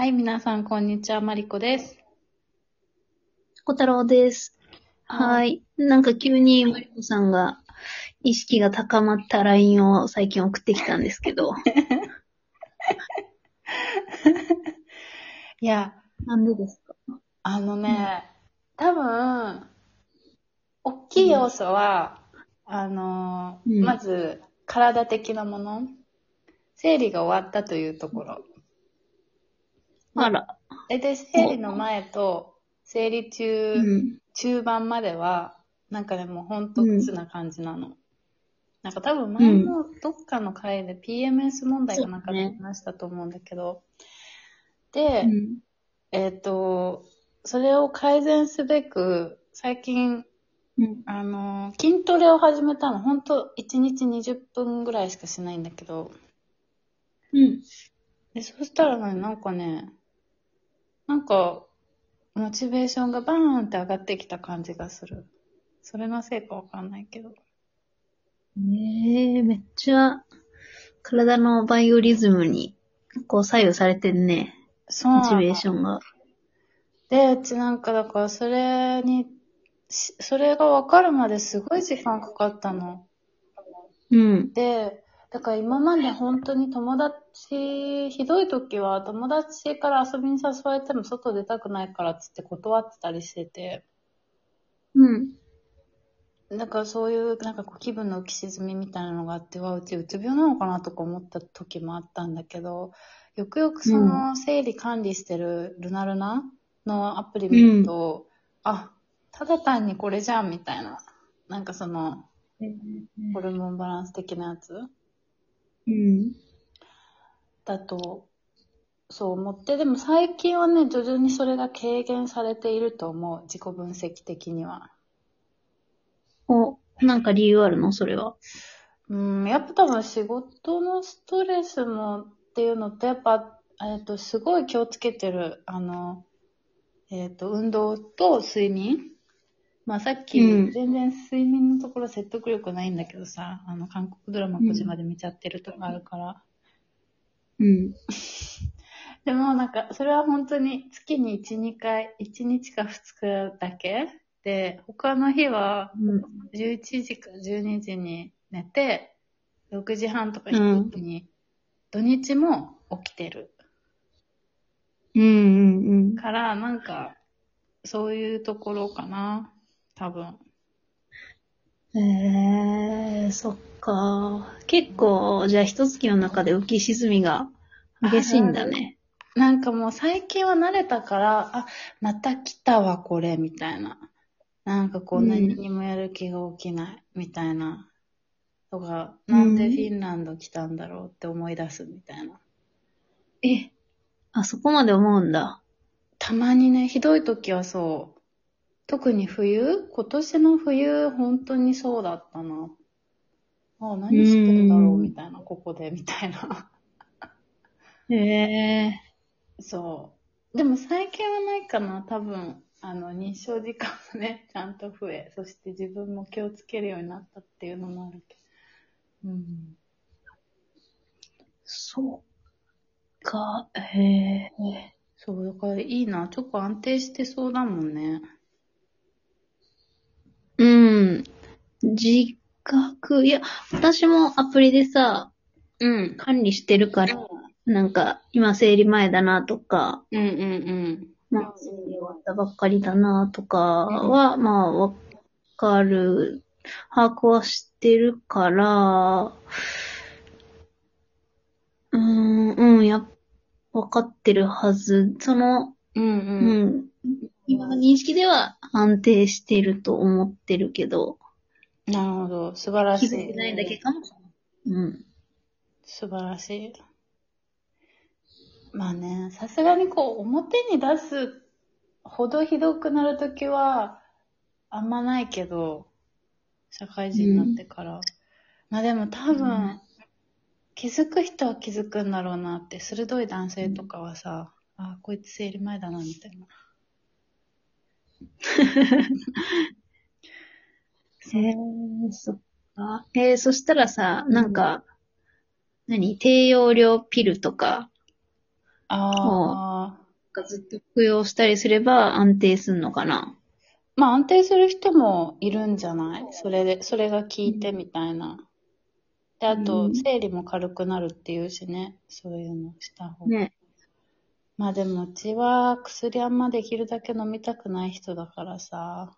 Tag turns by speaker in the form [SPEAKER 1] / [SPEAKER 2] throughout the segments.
[SPEAKER 1] はい、皆さん、こんにちは。マリコです。
[SPEAKER 2] 小太郎です。
[SPEAKER 1] は
[SPEAKER 2] はい。なんか急にマリコさんが意識が高まった LINE を最近送ってきたんですけど。
[SPEAKER 1] いや、
[SPEAKER 2] なんでですか？
[SPEAKER 1] あのね、多分、大きい要素は、あの、
[SPEAKER 2] うん
[SPEAKER 1] まず、体的なもの。生理が終わったというところ。
[SPEAKER 2] あら。
[SPEAKER 1] 大体生理の前と、生理中、
[SPEAKER 2] うん。
[SPEAKER 1] 中盤までは、なんかでもほんと普通な感じなの。なんか多分前のどっかの回で PMS 問題がなかった
[SPEAKER 2] そうね
[SPEAKER 1] 話したと思うんだけど、で、
[SPEAKER 2] うん。
[SPEAKER 1] えっ、と、それを改善すべく、最近、
[SPEAKER 2] うん。
[SPEAKER 1] あの、筋トレを始めたの、ほんと1日20分ぐらいしかしないんだけど、
[SPEAKER 2] うん。
[SPEAKER 1] で、そしたらね、なんかね、なんか、モチベーションがバーンって上がってきた感じがする。それのせいかわかんないけど。
[SPEAKER 2] ねえ、めっちゃ体のバイオリズムにこう左右されてんね。
[SPEAKER 1] そう
[SPEAKER 2] モチベーションが。
[SPEAKER 1] で、うちなんかだからそれに、しそれがわかるまですごい時間かかったの。
[SPEAKER 2] うん。
[SPEAKER 1] で、だから今まで本当に友達、ひどい時は友達から遊びに誘われても外出たくないからっつって断ってたりしてて、
[SPEAKER 2] うん。
[SPEAKER 1] だからそういうなんかこう気分の浮き沈みみたいなのがあっては、うちうつ病なのかなとか思った時もあったんだけど、よくよくその生理管理してるルナルナのアプリ見ると、あ、ただ単にこれじゃんみたいな。なんかその、ホルモンバランス的なやつ
[SPEAKER 2] うん。
[SPEAKER 1] だと、そう思って、でも最近はね、徐々にそれが軽減されていると思う。自己分析的には。
[SPEAKER 2] お、なんか理由あるの？それは。
[SPEAKER 1] うん、やっぱ多分仕事のストレスもっていうのと、やっぱ、えっ、と、すごい気をつけてる、あの、えっ、と、運動と睡眠まあさっき、
[SPEAKER 2] うん
[SPEAKER 1] 全然睡眠のところ説得力ないんだけどさ、あの、韓国ドラマ5時まで見ちゃってるとかあるから。
[SPEAKER 2] うん。
[SPEAKER 1] でもなんか、それは本当に月に1、2回、1日か2日だけ？で、他の日は
[SPEAKER 2] うん。
[SPEAKER 1] 11時か12時に寝て、6時半とか7時に、土日も起きてる。
[SPEAKER 2] うんうん
[SPEAKER 1] から、なんか、そういうところかな。多分。
[SPEAKER 2] うん。えー、そっか。結構、じゃあ一月の中で浮き沈みが激しいんだね。
[SPEAKER 1] なんかもう最近は慣れたから、あ、また来たわ、これ、みたいな。なんかこう
[SPEAKER 2] うん
[SPEAKER 1] 何にもやる気が起きない、みたいな。とか、なんでフィンランド来たんだろうって思い出すみたいな。
[SPEAKER 2] え、あそこまで思うんだ。
[SPEAKER 1] たまにね、ひどい時はそう。特に冬？今年の冬、本当にそうだったな。あ、何してるだろう
[SPEAKER 2] うん
[SPEAKER 1] みたいな、ここで、みたいな。
[SPEAKER 2] へえ
[SPEAKER 1] そう。でも最近はないかな、多分。あの、日照時間もね、ちゃんと増え、そして自分も気をつけるようになったっていうのもあるけど。うん。
[SPEAKER 2] そうか、へえ
[SPEAKER 1] そう、だからいいな。ちょっと安定してそうだもんね。
[SPEAKER 2] うん。自覚、いや、私もアプリでさ、
[SPEAKER 1] うん。
[SPEAKER 2] 管理してるから、なんか、今生理前だなとか、
[SPEAKER 1] うんうんうん。
[SPEAKER 2] まあ、生理終わったばっかりだなとかは、まあ、わかる、把握はしてるから、うーん、うん、やっ、わかってるはず。その、
[SPEAKER 1] うん
[SPEAKER 2] う
[SPEAKER 1] うん。
[SPEAKER 2] ん、今の認識では安定してると思ってるけど、
[SPEAKER 1] なるほど。素晴らしい。
[SPEAKER 2] 気づいてないだけかもしれない。うん。
[SPEAKER 1] 素晴らしい。まあね、さすがにこう、表に出すほどひどくなるときは、あんまないけど、社会人になってから。まあでも多分、
[SPEAKER 2] うん
[SPEAKER 1] 気づく人は気づくんだろうなって、鋭い男性とかはさ、あ、こいつ生理前だな、みたいな。
[SPEAKER 2] へえ、そっか。えー、そしたらさ、なんか、何？低用量ピルとか、
[SPEAKER 1] ああ。
[SPEAKER 2] ずっと服用したりすれば安定すんのかな？
[SPEAKER 1] まあ安定する人もいるんじゃない？それで、それが効いてみたいな。で、あ
[SPEAKER 2] う
[SPEAKER 1] と、
[SPEAKER 2] ん
[SPEAKER 1] 生理も軽くなるっていうしね。そういうのした方が。
[SPEAKER 2] ね。
[SPEAKER 1] まあでも、うちは薬あんまできるだけ飲みたくない人だからさ。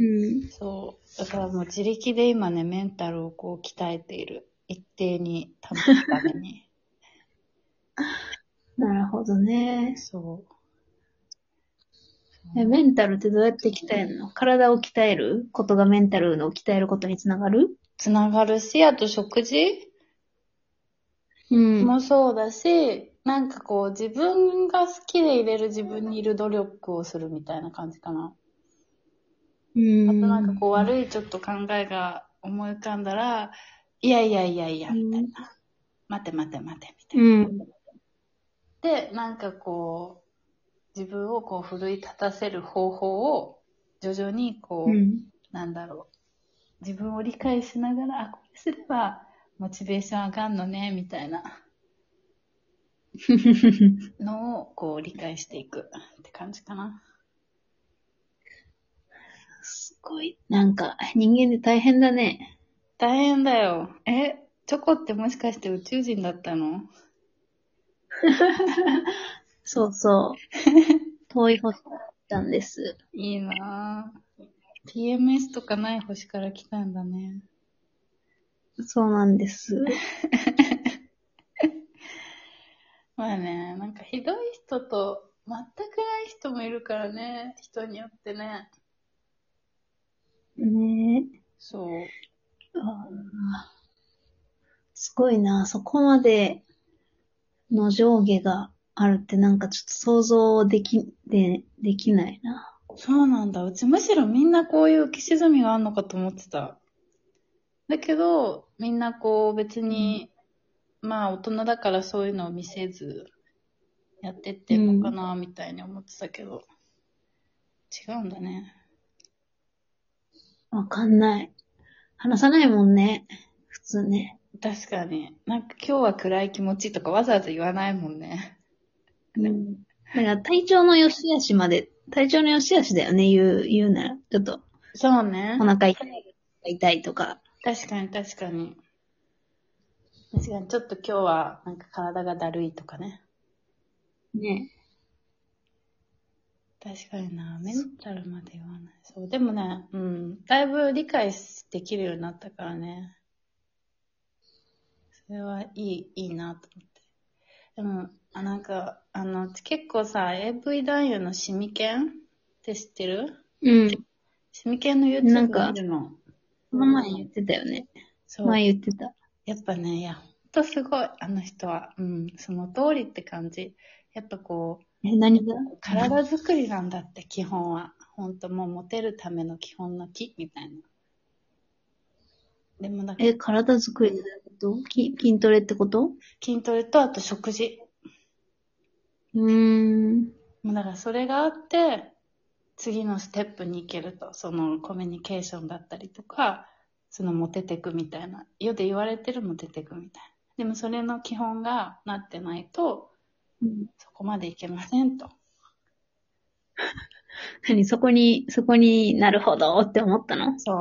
[SPEAKER 2] うん。
[SPEAKER 1] そう。だからもう自力で今ね、メンタルをこう鍛えている。一定に保つために。
[SPEAKER 2] なるほどね。
[SPEAKER 1] そう。
[SPEAKER 2] えメンタルってどうやって鍛えるの？体を鍛える？ことがメンタルの鍛えることにつながる？
[SPEAKER 1] つながるし、あと食事？
[SPEAKER 2] うん。
[SPEAKER 1] もそうだし、なんかこう自分が好きで入れる自分にいる努力をするみたいな感じかな。
[SPEAKER 2] うん。
[SPEAKER 1] あとなんかこう悪いちょっと考えが思い浮かんだら、いやいやいやいや、みたいな。待て待て待て、みたいな。
[SPEAKER 2] うん。
[SPEAKER 1] で、なんかこう、自分をこう奮い立たせる方法を徐々にこう、
[SPEAKER 2] うん。
[SPEAKER 1] なんだろう。自分を理解しながら、あ、これすればモチベーション上がんのね、みたいな のをこう理解していくって感じかな。
[SPEAKER 2] すごい。なんか、人間で大変だね。
[SPEAKER 1] 大変だよ。え、チョコってもしかして宇宙人だったの？
[SPEAKER 2] そうそう。遠い星だったんです。
[SPEAKER 1] いいなぁ。PMS とかない星から来たんだね。
[SPEAKER 2] そうなんです。
[SPEAKER 1] まあね、なんかひどい人と全くない人もいるからね、人によってね。
[SPEAKER 2] ねえ。
[SPEAKER 1] そう。
[SPEAKER 2] あーすごいな。そこまでの上下があるってなんかちょっと想像でき、で、できないな。
[SPEAKER 1] そうなんだ。うちむしろみんなこういう浮き沈みがあるのかと思ってた。だけど、みんなこう別に、まあ大人だからそういうのを見せず、やってってんのかな、みたいに思ってたけど、違うんだね。
[SPEAKER 2] わかんない。話さないもんね。普通ね。
[SPEAKER 1] 確かに。なんか今日は暗い気持ちとかわざわざ言わないもんね。
[SPEAKER 2] うん。だから体調の良し悪しまで、体調の良し悪しだよね、言う、言うなら。ちょっと、
[SPEAKER 1] そうね
[SPEAKER 2] お。腹痛い、痛いとか。
[SPEAKER 1] 確かに確かに。確かにちょっと今日はなんか体がだるいとかね。
[SPEAKER 2] ね。
[SPEAKER 1] 確かにな、メンタルまで言わない。そう、でもね、うん、だいぶ理解できるようになったからね。それはいい、いいなと思って。でも、あ、なんか、あの、結構さ、AV 男優のシミケンって知ってる？
[SPEAKER 2] うん。
[SPEAKER 1] シミケンの
[SPEAKER 2] な
[SPEAKER 1] YouTube 見るの。
[SPEAKER 2] この前言ってたよね。
[SPEAKER 1] そう。
[SPEAKER 2] 前言ってた。
[SPEAKER 1] やっぱね、いや、とすごい、あの人は。うん、その通りって感じ。やっぱこう、
[SPEAKER 2] え、何が？
[SPEAKER 1] 体作りなんだって、基本は。ほんともうモテるための基本の木みたいな。でもだ
[SPEAKER 2] え、体作りってことき筋トレってこと？
[SPEAKER 1] 筋トレとあと食事。
[SPEAKER 2] うーん。
[SPEAKER 1] もうだからそれがあって、次のステップに行けると。そのコミュニケーションだったりとか、そのモテてくみたいな。世で言われてるモテてくみたいな。でもそれの基本がなってないと、
[SPEAKER 2] うん
[SPEAKER 1] そこまでいけませんと。
[SPEAKER 2] 何そこに、そこになるほどって思ったの？
[SPEAKER 1] そ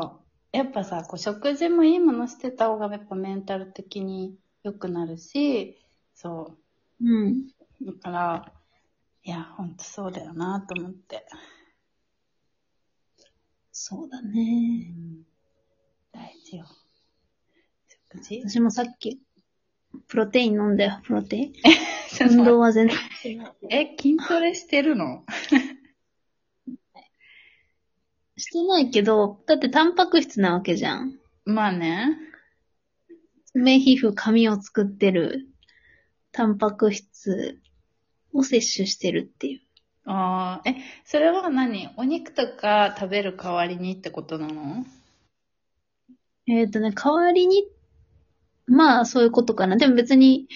[SPEAKER 1] う。やっぱさ、こう食事もいいものしてた方がやっぱメンタル的に良くなるし、そ
[SPEAKER 2] うん。
[SPEAKER 1] う。だから、いや、ほんとそうだよなと思って。
[SPEAKER 2] そうだ
[SPEAKER 1] う
[SPEAKER 2] ね。
[SPEAKER 1] ん、大事よ。食事？
[SPEAKER 2] 私もさっき、プロテイン飲んだよ、プロテイン？運動は全然してない。
[SPEAKER 1] え、筋トレしてるの？
[SPEAKER 2] してないけど、だってタンパク質なわけじゃん。
[SPEAKER 1] まあね。
[SPEAKER 2] 爪皮膚、髪を作ってるタンパク質を摂取してるっていう。
[SPEAKER 1] ああ、え、それは何？お肉とか食べる代わりにってことなの？
[SPEAKER 2] えっ、とね、代わりに、まあ、そういうことかな。でも別に、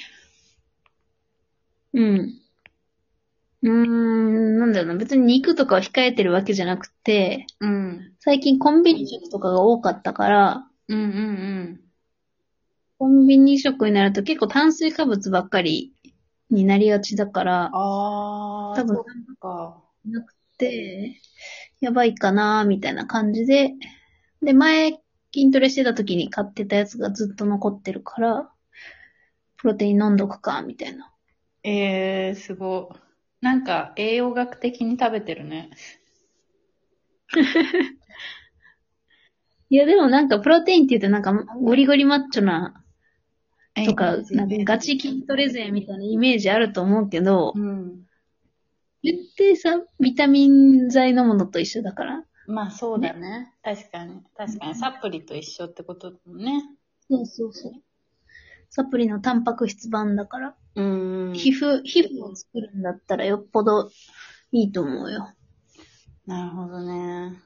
[SPEAKER 2] うん。うーん、なんだろうな。別に肉とかを控えてるわけじゃなくて、
[SPEAKER 1] うん。
[SPEAKER 2] 最近コンビニ食とかが多かったから、
[SPEAKER 1] うんうんうん。
[SPEAKER 2] コンビニ食になると結構炭水化物ばっかりになりがちだから、
[SPEAKER 1] あー、
[SPEAKER 2] 多分
[SPEAKER 1] そっか。
[SPEAKER 2] なくて、やばいかなみたいな感じで、で、前、筋トレしてた時に買ってたやつがずっと残ってるから、プロテイン飲んどくか、みたいな。
[SPEAKER 1] えー、すごい。なんか、栄養学的に食べてるね。
[SPEAKER 2] いや、でもなんか、プロテインって言うとなんか、ゴリゴリマッチョな、とか、なんかガチ筋トレ勢みたいなイメージあると思うけど
[SPEAKER 1] う、ん。
[SPEAKER 2] 言ってさ、ビタミン剤飲むのと一緒だから。
[SPEAKER 1] まあそうだね。確かに。確かに。サプリと一緒ってことだもんね。
[SPEAKER 2] そうそうそう。サプリのタンパク質版だから。
[SPEAKER 1] うん。
[SPEAKER 2] 皮膚、皮膚を作るんだったらよっぽどいいと思うよ。
[SPEAKER 1] なるほどね。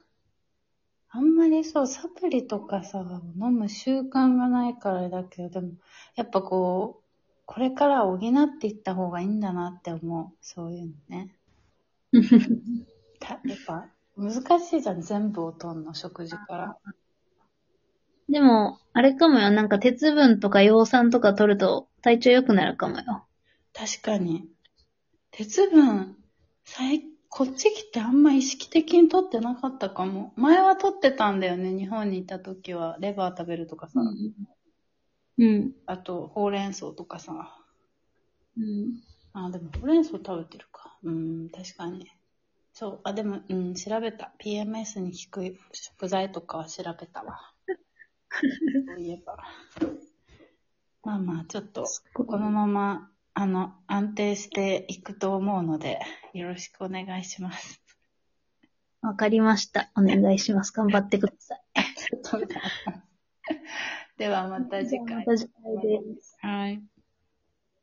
[SPEAKER 1] あんまりそう、サプリとかさ、飲む習慣がないからだけど、でも、やっぱこう、これから補っていった方がいいんだなって思う。そういうのね。たやっぱ、難しいじゃん、全部をとんの、食事から。
[SPEAKER 2] でも、あれかもよ。なんか鉄分とか葉酸とか取ると体調良くなるかもよ。
[SPEAKER 1] 確かに。鉄分、最、こっち来てあんま意識的に取ってなかったかも。前は取ってたんだよね、日本にいた時は。レバー食べるとかさ。
[SPEAKER 2] うん。
[SPEAKER 1] あと、ほうれん草とかさ。
[SPEAKER 2] うん。
[SPEAKER 1] あ、でも、ほうれん草食べてるか。うん、確かに。そう、あ、でも、うん、調べた。PMS に効く食材とかは調べたわ。そういえば。まあまあ、ちょっと、このまま、あの、安定していくと思うので、よろしくお願いします。
[SPEAKER 2] わかりました。お願いします。頑張ってください。
[SPEAKER 1] ではまた次回
[SPEAKER 2] ま。た次回です。
[SPEAKER 1] はい。